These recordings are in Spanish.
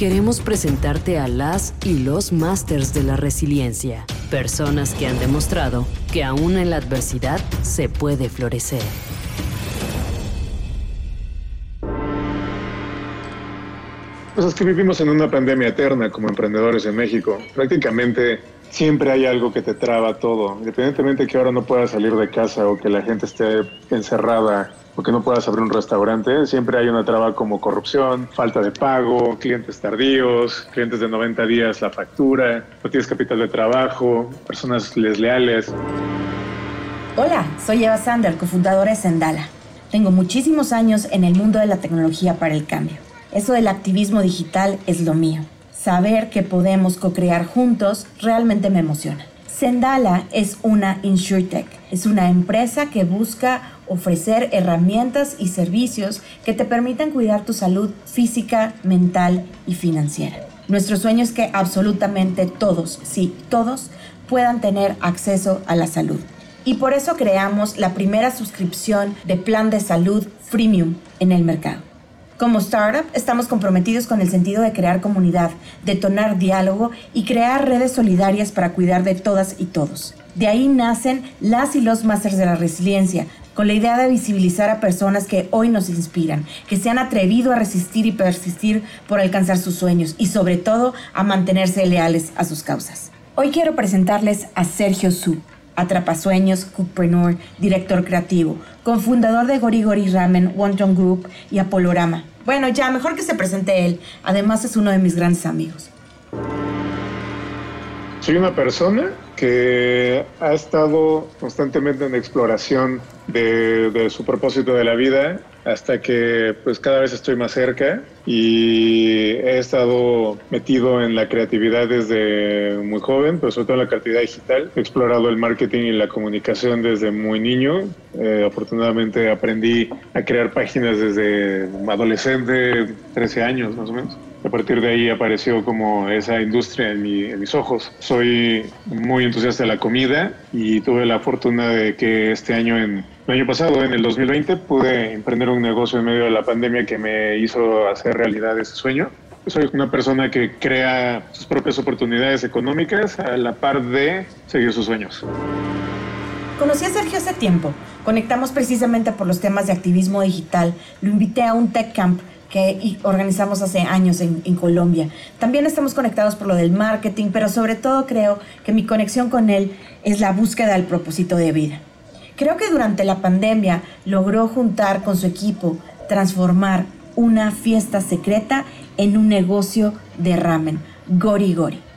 Queremos presentarte a las y los masters de la resiliencia, personas que han demostrado que aún en la adversidad se puede florecer. Pues es que vivimos en una pandemia eterna como emprendedores en México. Prácticamente siempre hay algo que te traba todo, independientemente que ahora no puedas salir de casa o que la gente esté encerrada o que no puedas abrir un restaurante, siempre hay una traba como corrupción, falta de pago, clientes tardíos, clientes de 90 días la factura, no tienes capital de trabajo, personas desleales. Hola, soy Eva Sander, cofundadora de Sendala. Tengo muchísimos años en el mundo de la tecnología para el cambio. Eso del activismo digital es lo mío. Saber que podemos co-crear juntos realmente me emociona. Sendala es una InsurTech, es una empresa que busca ofrecer herramientas y servicios que te permitan cuidar tu salud física, mental y financiera. Nuestro sueño es que absolutamente todos, sí, todos, puedan tener acceso a la salud. Y por eso creamos la primera suscripción de plan de salud freemium en el mercado. Como startup, estamos comprometidos con el sentido de crear comunidad, detonar diálogo y crear redes solidarias para cuidar de todas y todos. De ahí nacen las y los Masters de la Resiliencia, con la idea de visibilizar a personas que hoy nos inspiran, que se han atrevido a resistir y persistir por alcanzar sus sueños y sobre todo a mantenerse leales a sus causas. Hoy quiero presentarles a Sergio Su, atrapasueños, cookpreneur, director creativo, cofundador de Gorigori Ramen, Wonton Group y Apolorama. Bueno, ya, mejor que se presente él. Además es uno de mis grandes amigos. Soy una persona que ha estado constantemente en exploración de, su propósito de la vida hasta que pues cada vez estoy más cerca y he estado metido en la creatividad desde muy joven, pero sobre todo en la creatividad digital. He explorado el marketing y la comunicación desde muy niño. Eh, afortunadamente aprendí a crear páginas desde adolescente, 13 años más o menos. A partir de ahí apareció como esa industria en, mis ojos. Soy muy entusiasta de la comida y tuve la fortuna de que este año, en, el año pasado, en el 2020, pude emprender un negocio en medio de la pandemia que me hizo hacer realidad ese sueño. Soy una persona que crea sus propias oportunidades económicas a la par de seguir sus sueños. Conocí a Sergio hace tiempo. Conectamos precisamente por los temas de activismo digital. Lo invité a un tech camp que organizamos hace años en, Colombia. También estamos conectados por lo del marketing, pero sobre todo creo que mi conexión con él es la búsqueda del propósito de vida. Creo que durante la pandemia logró juntar con su equipo, transformar una fiesta secreta en un negocio de ramen, Gori Gori.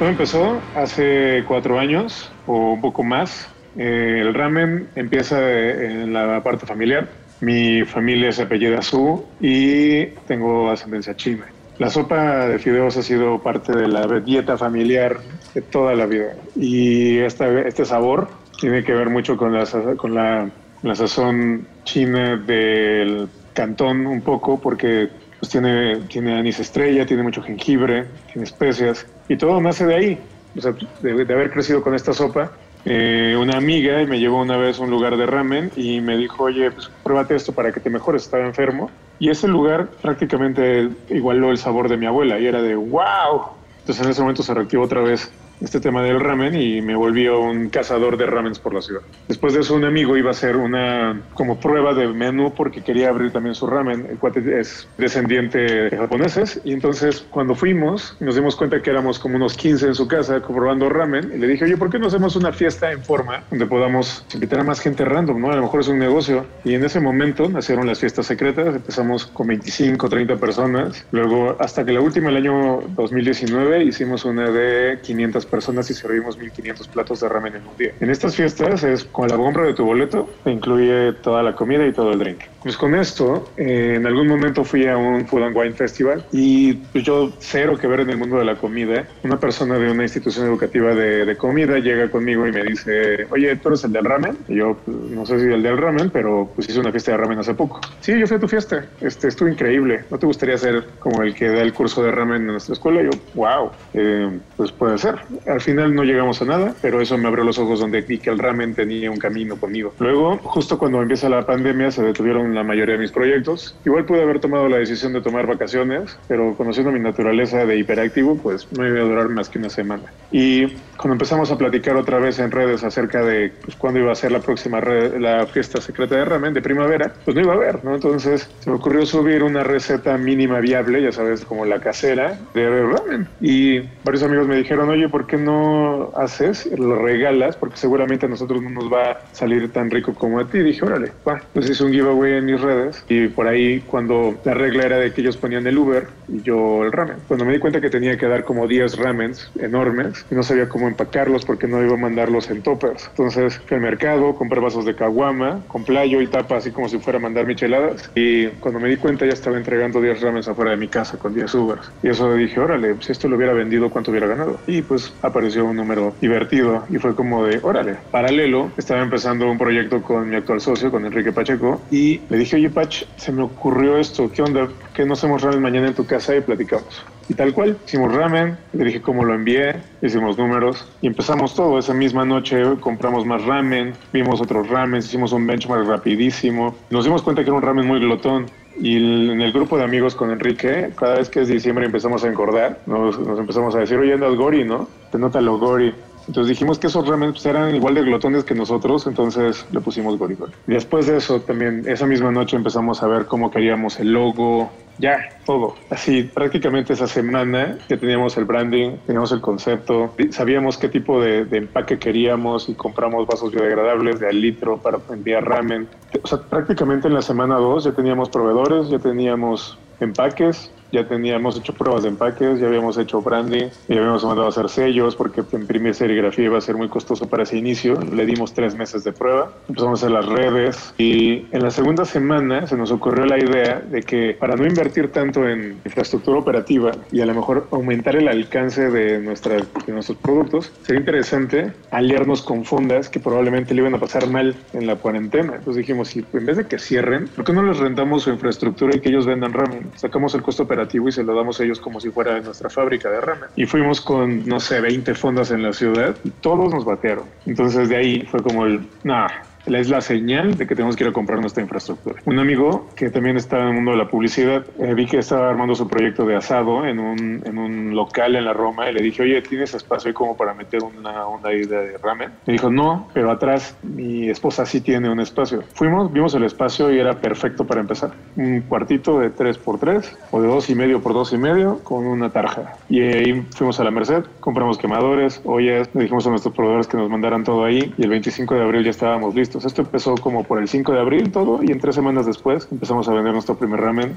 Todo empezó hace cuatro años o un poco más. Eh, el ramen empieza en la parte familiar mi familia se apellida Su y tengo ascendencia china. La sopa de fideos ha sido parte de la dieta familiar de toda la vida y este sabor tiene que ver mucho con la, con la, sazón china del cantón un poco porque pues tiene, tiene anís estrella, tiene mucho jengibre, tiene especias y todo nace de ahí, o sea, de, de haber crecido con esta sopa eh, una amiga me llevó una vez a un lugar de ramen y me dijo, oye, pues pruébate esto para que te mejores, estaba enfermo. Y ese lugar prácticamente igualó el sabor de mi abuela y era de, wow. Entonces en ese momento se reactivó otra vez este tema del ramen y me volví un cazador de ramens por la ciudad. Después de eso un amigo iba a hacer una como prueba de menú porque quería abrir también su ramen. El cuate es descendiente de japoneses y entonces cuando fuimos nos dimos cuenta que éramos como unos 15 en su casa probando ramen y le dije, oye, ¿por qué no hacemos una fiesta en forma donde podamos invitar a más gente random, ¿no? A lo mejor es un negocio. Y en ese momento nacieron las fiestas secretas, empezamos con 25, 30 personas. Luego hasta que la última, el año 2019, 2019 hicimos una de 500 personas y servimos 1500 platos de ramen en un día. En estas fiestas es con la compra de tu boleto, incluye toda la comida y todo el drink. Pues con esto, eh, en algún momento fui a un Food and Wine Festival y pues yo cero que ver en el mundo de la comida. Una persona de una institución educativa de, de comida llega conmigo y me dice, oye, ¿tú eres el del ramen? Y yo, pues, no sé si el del ramen, pero pues hice una fiesta de ramen hace poco. Sí, yo fui a tu fiesta. Este, estuvo increíble. ¿No te gustaría ser como el que da el curso de ramen en nuestra escuela? Yo, wow, eh, pues puede ser. Al final no llegamos a nada, pero eso me abrió los ojos donde vi que el ramen tenía un camino conmigo. Luego, justo cuando empieza la pandemia, se detuvieron la mayoría de mis proyectos. Igual pude haber tomado la decisión de tomar vacaciones, pero conociendo mi naturaleza de hiperactivo, pues no iba a durar más que una semana. Y cuando empezamos a platicar otra vez en redes acerca de pues, cuándo iba a ser la próxima la fiesta secreta de ramen de primavera, pues no iba a haber, ¿no? Entonces se me ocurrió subir una receta mínima viable, ya sabes, como la casera de ramen. Y varios amigos me dijeron, oye, ¿por qué no haces, lo regalas? Porque seguramente a nosotros no nos va a salir tan rico como a ti. Y dije, órale, va. Pues hice un giveaway en mis redes y por ahí cuando la regla era de que ellos ponían el Uber y yo el ramen. Cuando me di cuenta que tenía que dar como 10 ramens enormes y no sabía cómo empacarlos porque no iba a mandarlos en toppers. Entonces fui al mercado, compré vasos de caguama, con playo y tapa así como si fuera a mandar micheladas y cuando me di cuenta ya estaba entregando 10 ramens afuera de mi casa con 10 Ubers. Y eso dije, órale, si esto lo hubiera vendido, ¿cuánto hubiera ganado? Y pues apareció un número divertido y fue como de, órale. Paralelo, estaba empezando un proyecto con mi actual socio, con Enrique Pacheco, y le dije, oye Pach, se me ocurrió esto, ¿qué onda? ¿Qué no hacemos ramen mañana en tu casa y platicamos? Y tal cual, hicimos ramen, le dije cómo lo envié, hicimos números y empezamos todo. Esa misma noche compramos más ramen, vimos otros ramen, hicimos un benchmark rapidísimo. Nos dimos cuenta que era un ramen muy glotón y en el grupo de amigos con Enrique, cada vez que es diciembre empezamos a engordar, nos, empezamos a decir, oye, andas gori, ¿no? Te nota lo gori. Entonces dijimos que esos ramen pues, eran igual de glotones que nosotros, entonces le pusimos gori Y después de eso, también esa misma noche empezamos a ver cómo queríamos el logo, ya, todo. Así, prácticamente esa semana que teníamos el branding, teníamos el concepto, sabíamos qué tipo de, de, empaque queríamos y compramos vasos biodegradables de al litro para enviar ramen. O sea, prácticamente en la semana 2 ya teníamos proveedores, ya teníamos empaques, ya teníamos hecho pruebas de empaques, ya habíamos hecho branding, ya habíamos mandado a hacer sellos porque imprimir serigrafía iba a ser muy costoso para ese inicio. Le dimos tres meses de prueba, empezamos a hacer las redes y en la segunda semana se nos ocurrió la idea de que para no invertir tanto en infraestructura operativa y a lo mejor aumentar el alcance de, nuestra, de nuestros productos, sería interesante aliarnos con fondas que probablemente le iban a pasar mal en la cuarentena. Entonces dijimos, si en vez de que cierren, ¿por qué no les rentamos su infraestructura y que ellos vendan ramen? Sacamos el costo operativo y se lo damos a ellos como si fuera nuestra fábrica de ramen. Y fuimos con, no sé, 20 fondas en la ciudad todos nos batearon. Entonces de ahí fue como el, nah, es la señal de que tenemos que ir a comprar nuestra infraestructura. Un amigo que también está en el mundo de la publicidad, eh, vi que estaba armando su proyecto de asado en un, en un local en la Roma y le dije, oye, ¿tienes espacio ahí como para meter una, una idea de ramen? Me dijo, no, pero atrás mi esposa sí tiene un espacio. Fuimos, vimos el espacio y era perfecto para empezar. Un cuartito de 3 por 3 o de dos y medio por dos y medio con una tarja. Y ahí fuimos a la Merced, compramos quemadores, ollas, le dijimos a nuestros proveedores que nos mandaran todo ahí y el 25 de abril ya estábamos listos. Esto empezó como por el 5 de abril todo y en tres semanas después empezamos a vender nuestro primer ramen.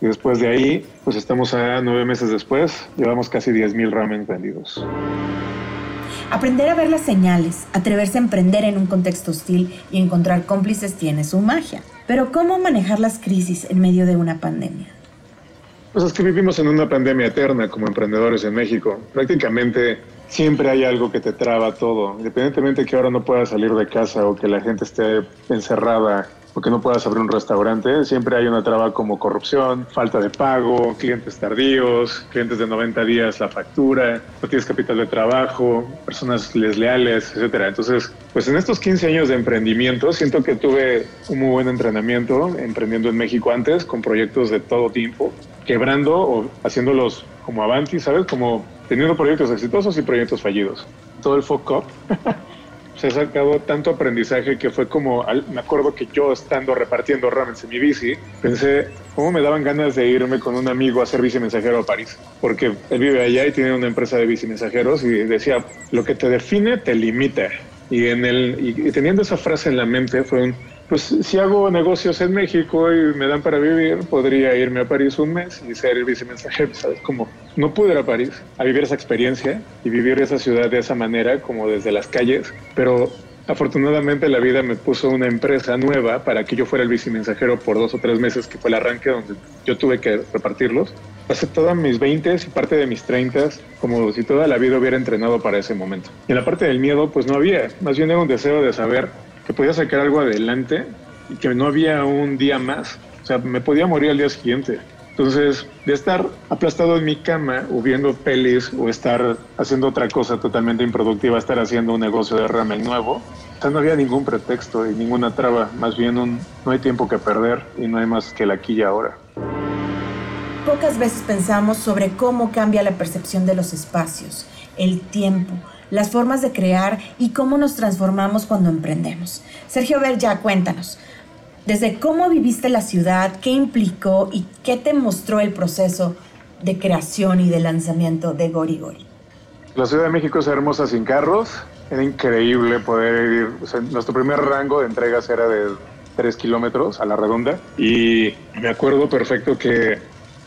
Y después de ahí, pues estamos a nueve meses después, llevamos casi 10.000 ramen vendidos. Aprender a ver las señales, atreverse a emprender en un contexto hostil y encontrar cómplices tiene su magia. Pero ¿cómo manejar las crisis en medio de una pandemia? Pues es que vivimos en una pandemia eterna como emprendedores en México. Prácticamente siempre hay algo que te traba todo, independientemente que ahora no puedas salir de casa o que la gente esté encerrada o que no puedas abrir un restaurante, siempre hay una traba como corrupción, falta de pago, clientes tardíos, clientes de 90 días la factura, no tienes capital de trabajo, personas desleales, etcétera. Entonces, pues en estos 15 años de emprendimiento, siento que tuve un muy buen entrenamiento emprendiendo en México antes con proyectos de todo tipo, quebrando o haciéndolos como Avanti, ¿sabes? Como teniendo proyectos exitosos y proyectos fallidos. Todo el fuck up se ha sacado tanto aprendizaje que fue como, me acuerdo que yo estando repartiendo ramen en mi bici, pensé, ¿cómo me daban ganas de irme con un amigo a hacer bici mensajero a París? Porque él vive allá y tiene una empresa de bici mensajeros y decía, lo que te define te limita. Y, en el, y teniendo esa frase en la mente fue un, pues si hago negocios en México y me dan para vivir, podría irme a París un mes y ser vicemensajero, ¿sabes? Como no pude ir a París a vivir esa experiencia y vivir esa ciudad de esa manera, como desde las calles, pero afortunadamente la vida me puso una empresa nueva para que yo fuera el vicemensajero por dos o tres meses, que fue el arranque donde yo tuve que repartirlos. Pasé todas mis 20 y parte de mis 30 como si toda la vida hubiera entrenado para ese momento. Y en la parte del miedo, pues no había, más bien era un deseo de saber que podía sacar algo adelante y que no había un día más. O sea, me podía morir al día siguiente. Entonces, de estar aplastado en mi cama o viendo pelis o estar haciendo otra cosa totalmente improductiva, estar haciendo un negocio de ramen nuevo, o sea, no había ningún pretexto y ninguna traba. Más bien, un, no hay tiempo que perder y no hay más que la y ahora. Pocas veces pensamos sobre cómo cambia la percepción de los espacios, el tiempo, las formas de crear y cómo nos transformamos cuando emprendemos. Sergio Ver, ya cuéntanos. Desde cómo viviste la ciudad, qué implicó y qué te mostró el proceso de creación y de lanzamiento de Gori Gori. La Ciudad de México es hermosa sin carros. Era increíble poder ir. nuestro primer rango de entregas era de 3 kilómetros a la redonda. Y me acuerdo perfecto que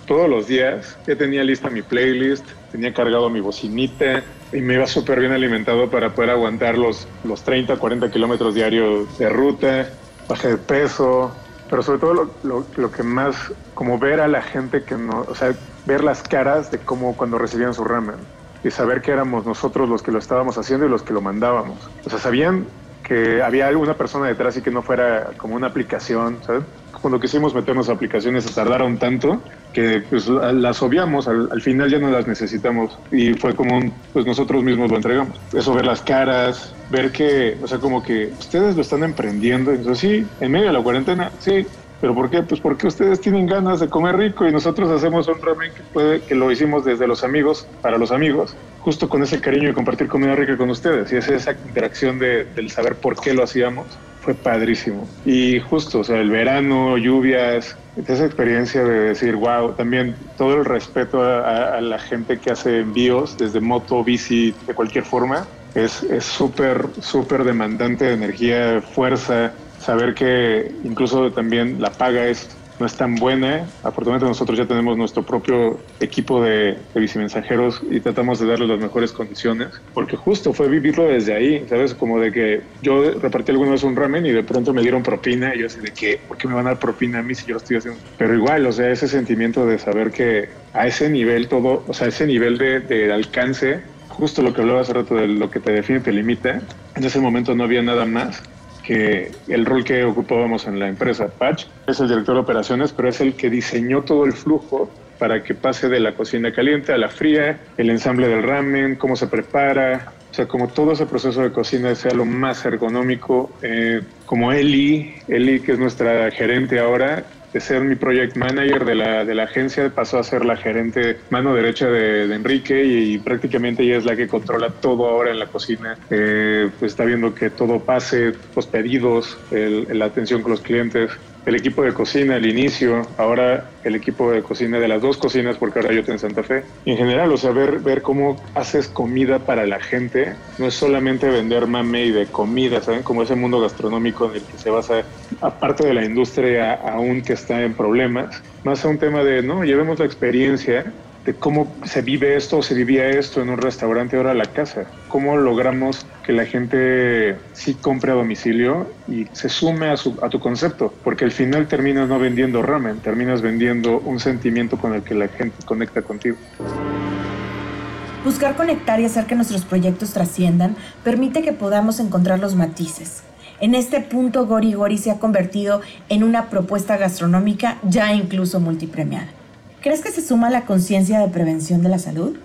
todos los días ya tenía lista mi playlist, tenía cargado mi bocinita y me iba súper bien alimentado para poder aguantar los, los 30, 40 kilómetros diarios de ruta, bajé de peso, pero sobre todo lo, lo, lo, que más, como ver a la gente que no, o sea, ver las caras de cómo cuando recibían su ramen y saber que éramos nosotros los que lo estábamos haciendo y los que lo mandábamos. O sea, sabían que había alguna persona detrás y que no fuera como una aplicación, ¿sabes? Cuando quisimos meternos a aplicaciones se tardaron tanto que pues las obviamos, al, final ya no las necesitamos y fue como un, pues nosotros mismos lo entregamos. Eso, ver las caras, ver que, o sea, como que ustedes lo están emprendiendo, entonces sí, en medio de la cuarentena, sí, ¿Pero por qué? Pues porque ustedes tienen ganas de comer rico y nosotros hacemos un ramen que, puede, que lo hicimos desde los amigos, para los amigos, justo con ese cariño de compartir comida rica con ustedes. Y es esa interacción de, del saber por qué lo hacíamos fue padrísimo. Y justo, o sea, el verano, lluvias, esa experiencia de decir, wow, también todo el respeto a, a la gente que hace envíos desde moto, bici, de cualquier forma, es súper, súper demandante de energía, fuerza, saber que incluso también la paga es no es tan buena. Afortunadamente nosotros ya tenemos nuestro propio equipo de, de vicemensajeros y tratamos de darles las mejores condiciones, porque justo fue vivirlo desde ahí, ¿sabes? Como de que yo repartí alguna vez un ramen y de pronto me dieron propina y yo así de que, ¿por qué me van a dar propina a mí si yo lo estoy haciendo? Pero igual, o sea, ese sentimiento de saber que a ese nivel todo, o sea, ese nivel de, de alcance, justo lo que hablaba hace rato de lo que te define te limita, en ese momento no había nada más que el rol que ocupábamos en la empresa. Patch es el director de operaciones, pero es el que diseñó todo el flujo para que pase de la cocina caliente a la fría, el ensamble del ramen, cómo se prepara, o sea, como todo ese proceso de cocina sea lo más ergonómico, eh, como Eli, Eli que es nuestra gerente ahora, de ser mi project manager de la, de la agencia, pasó a ser la gerente mano derecha de, Enrique y, prácticamente ella es la que controla todo ahora en la cocina. Eh, pues está viendo que todo pase, los pedidos, la atención con los clientes el equipo de cocina al inicio, ahora el equipo de cocina de las dos cocinas, porque ahora yo tengo en Santa Fe. En general, o sea, ver, ver cómo haces comida para la gente, no es solamente vender mame y de comida, ¿saben? Como ese mundo gastronómico en el que se basa, aparte de la industria aún que está en problemas, más a un tema de, no, llevemos la experiencia de cómo se vive esto se vivía esto en un restaurante ahora la casa. ¿Cómo logramos que la gente sí compre a domicilio y se sume a, su, a tu concepto? Porque al final terminas no vendiendo ramen, terminas vendiendo un sentimiento con el que la gente conecta contigo. Buscar conectar y hacer que nuestros proyectos trasciendan permite que podamos encontrar los matices. En este punto, Gori Gori se ha convertido en una propuesta gastronómica ya incluso multipremiada. ¿Crees que se suma la conciencia de prevención de la salud?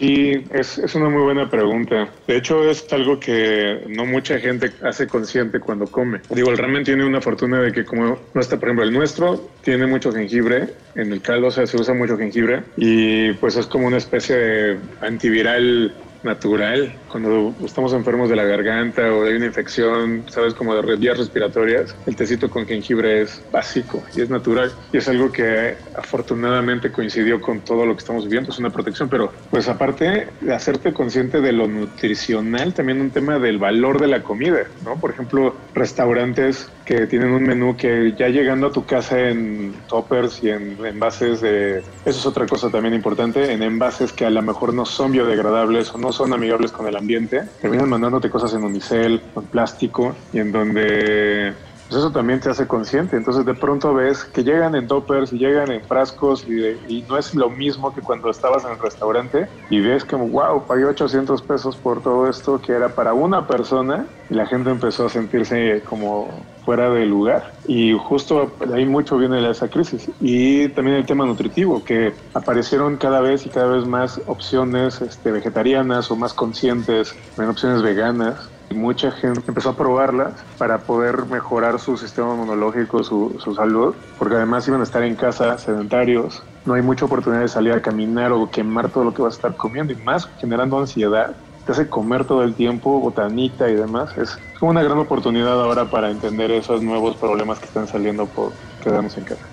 Sí, es, es, una muy buena pregunta. De hecho, es algo que no mucha gente hace consciente cuando come. Digo, el ramen tiene una fortuna de que como no está, por ejemplo, el nuestro tiene mucho jengibre, en el caldo o sea, se usa mucho jengibre y pues es como una especie de antiviral natural, cuando estamos enfermos de la garganta o hay una infección, sabes, como de vías respiratorias, el tecito con jengibre es básico y es natural y es algo que afortunadamente coincidió con todo lo que estamos viviendo, es una protección, pero pues aparte de hacerte consciente de lo nutricional, también un tema del valor de la comida, ¿no? Por ejemplo, restaurantes que tienen un menú que ya llegando a tu casa en toppers y en envases de... Eso es otra cosa también importante, en envases que a lo mejor no son biodegradables o no son amigables con el ambiente, terminan mandándote cosas en unicel, en plástico y en donde pues eso también te hace consciente. Entonces de pronto ves que llegan en toppers y llegan en frascos y, no es lo mismo que cuando estabas en el restaurante y ves como, wow, pagué 800 pesos por todo esto que era para una persona y la gente empezó a sentirse como fuera de lugar. Y justo de ahí mucho viene esa crisis. Y también el tema nutritivo, que aparecieron cada vez y cada vez más opciones este, vegetarianas o más conscientes, en opciones veganas. Mucha gente empezó a probarlas para poder mejorar su sistema inmunológico, su, su salud, porque además iban a estar en casa sedentarios, no hay mucha oportunidad de salir a caminar o quemar todo lo que vas a estar comiendo y más generando ansiedad te hace comer todo el tiempo, botanita y demás. Es como una gran oportunidad ahora para entender esos nuevos problemas que están saliendo por quedarnos en casa.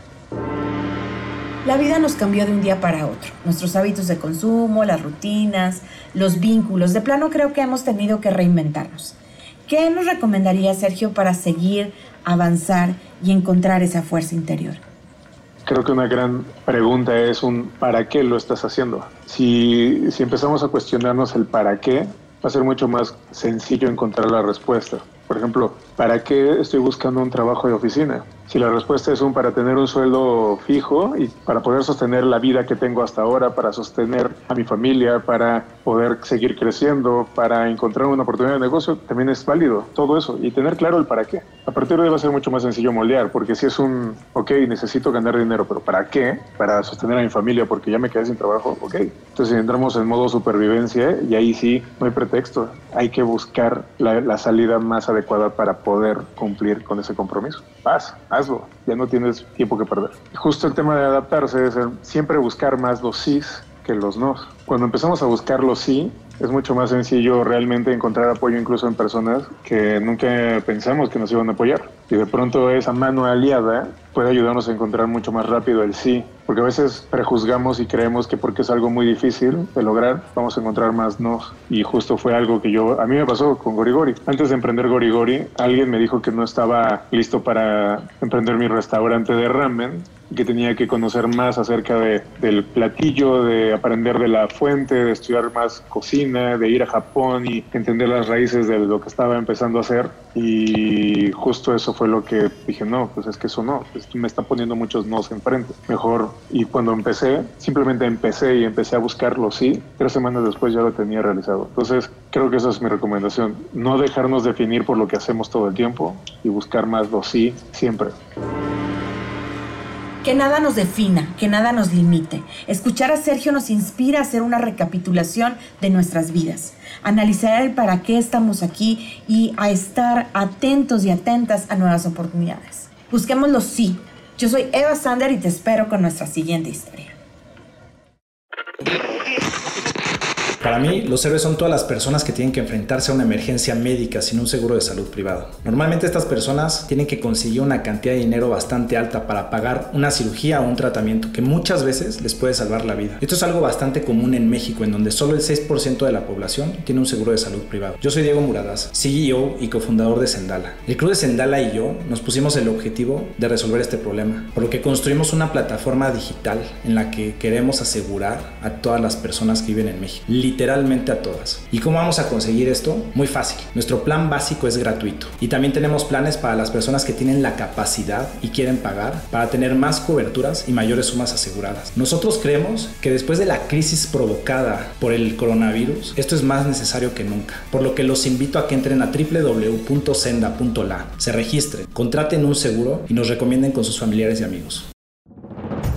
La vida nos cambió de un día para otro. Nuestros hábitos de consumo, las rutinas, los vínculos. De plano creo que hemos tenido que reinventarnos. ¿Qué nos recomendaría Sergio para seguir, avanzar y encontrar esa fuerza interior? Creo que una gran pregunta es un ¿para qué lo estás haciendo? Si, si empezamos a cuestionarnos el para qué, va a ser mucho más sencillo encontrar la respuesta. Por ejemplo, ¿para qué estoy buscando un trabajo de oficina? Si la respuesta es un para tener un sueldo fijo y para poder sostener la vida que tengo hasta ahora, para sostener a mi familia, para poder seguir creciendo, para encontrar una oportunidad de negocio, también es válido todo eso y tener claro el para qué. A partir de ahí va a ser mucho más sencillo moldear, porque si es un, ok, necesito ganar dinero, pero ¿para qué? Para sostener a mi familia porque ya me quedé sin trabajo, ok. Entonces entramos en modo supervivencia y ahí sí no hay pretexto, hay que buscar la, la salida más adecuada para poder cumplir con ese compromiso. Paz, ya no tienes tiempo que perder. Justo el tema de adaptarse es siempre buscar más los sís que los no. Cuando empezamos a buscar los sí, es mucho más sencillo realmente encontrar apoyo incluso en personas que nunca pensamos que nos iban a apoyar. Y de pronto esa mano aliada puede ayudarnos a encontrar mucho más rápido el sí, porque a veces prejuzgamos y creemos que porque es algo muy difícil de lograr, vamos a encontrar más no. Y justo fue algo que yo, a mí me pasó con Gorigori. Antes de emprender Gorigori, alguien me dijo que no estaba listo para emprender mi restaurante de ramen que tenía que conocer más acerca de, del platillo, de aprender de la fuente, de estudiar más cocina, de ir a Japón y entender las raíces de lo que estaba empezando a hacer. Y justo eso fue lo que dije, no, pues es que eso no, me está poniendo muchos nos enfrente. Mejor, y cuando empecé, simplemente empecé y empecé a buscarlo, sí, tres semanas después ya lo tenía realizado. Entonces, creo que esa es mi recomendación, no dejarnos definir por lo que hacemos todo el tiempo y buscar más lo sí siempre. Que nada nos defina, que nada nos limite. Escuchar a Sergio nos inspira a hacer una recapitulación de nuestras vidas, analizar el para qué estamos aquí y a estar atentos y atentas a nuevas oportunidades. Busquemos los sí. Yo soy Eva Sander y te espero con nuestra siguiente historia. Para mí, los héroes son todas las personas que tienen que enfrentarse a una emergencia médica sin un seguro de salud privado. Normalmente estas personas tienen que conseguir una cantidad de dinero bastante alta para pagar una cirugía o un tratamiento que muchas veces les puede salvar la vida. Esto es algo bastante común en México, en donde solo el 6% de la población tiene un seguro de salud privado. Yo soy Diego Muradas, CEO y cofundador de Sendala. El Club de Sendala y yo nos pusimos el objetivo de resolver este problema, por lo que construimos una plataforma digital en la que queremos asegurar a todas las personas que viven en México literalmente a todas. ¿Y cómo vamos a conseguir esto? Muy fácil. Nuestro plan básico es gratuito y también tenemos planes para las personas que tienen la capacidad y quieren pagar para tener más coberturas y mayores sumas aseguradas. Nosotros creemos que después de la crisis provocada por el coronavirus, esto es más necesario que nunca, por lo que los invito a que entren a www.senda.la, se registren, contraten un seguro y nos recomienden con sus familiares y amigos.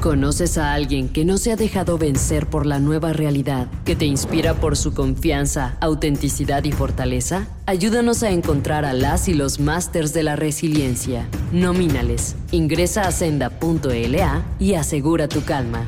¿Conoces a alguien que no se ha dejado vencer por la nueva realidad, que te inspira por su confianza, autenticidad y fortaleza? Ayúdanos a encontrar a las y los másters de la resiliencia. Nomínales. Ingresa a senda.la y asegura tu calma.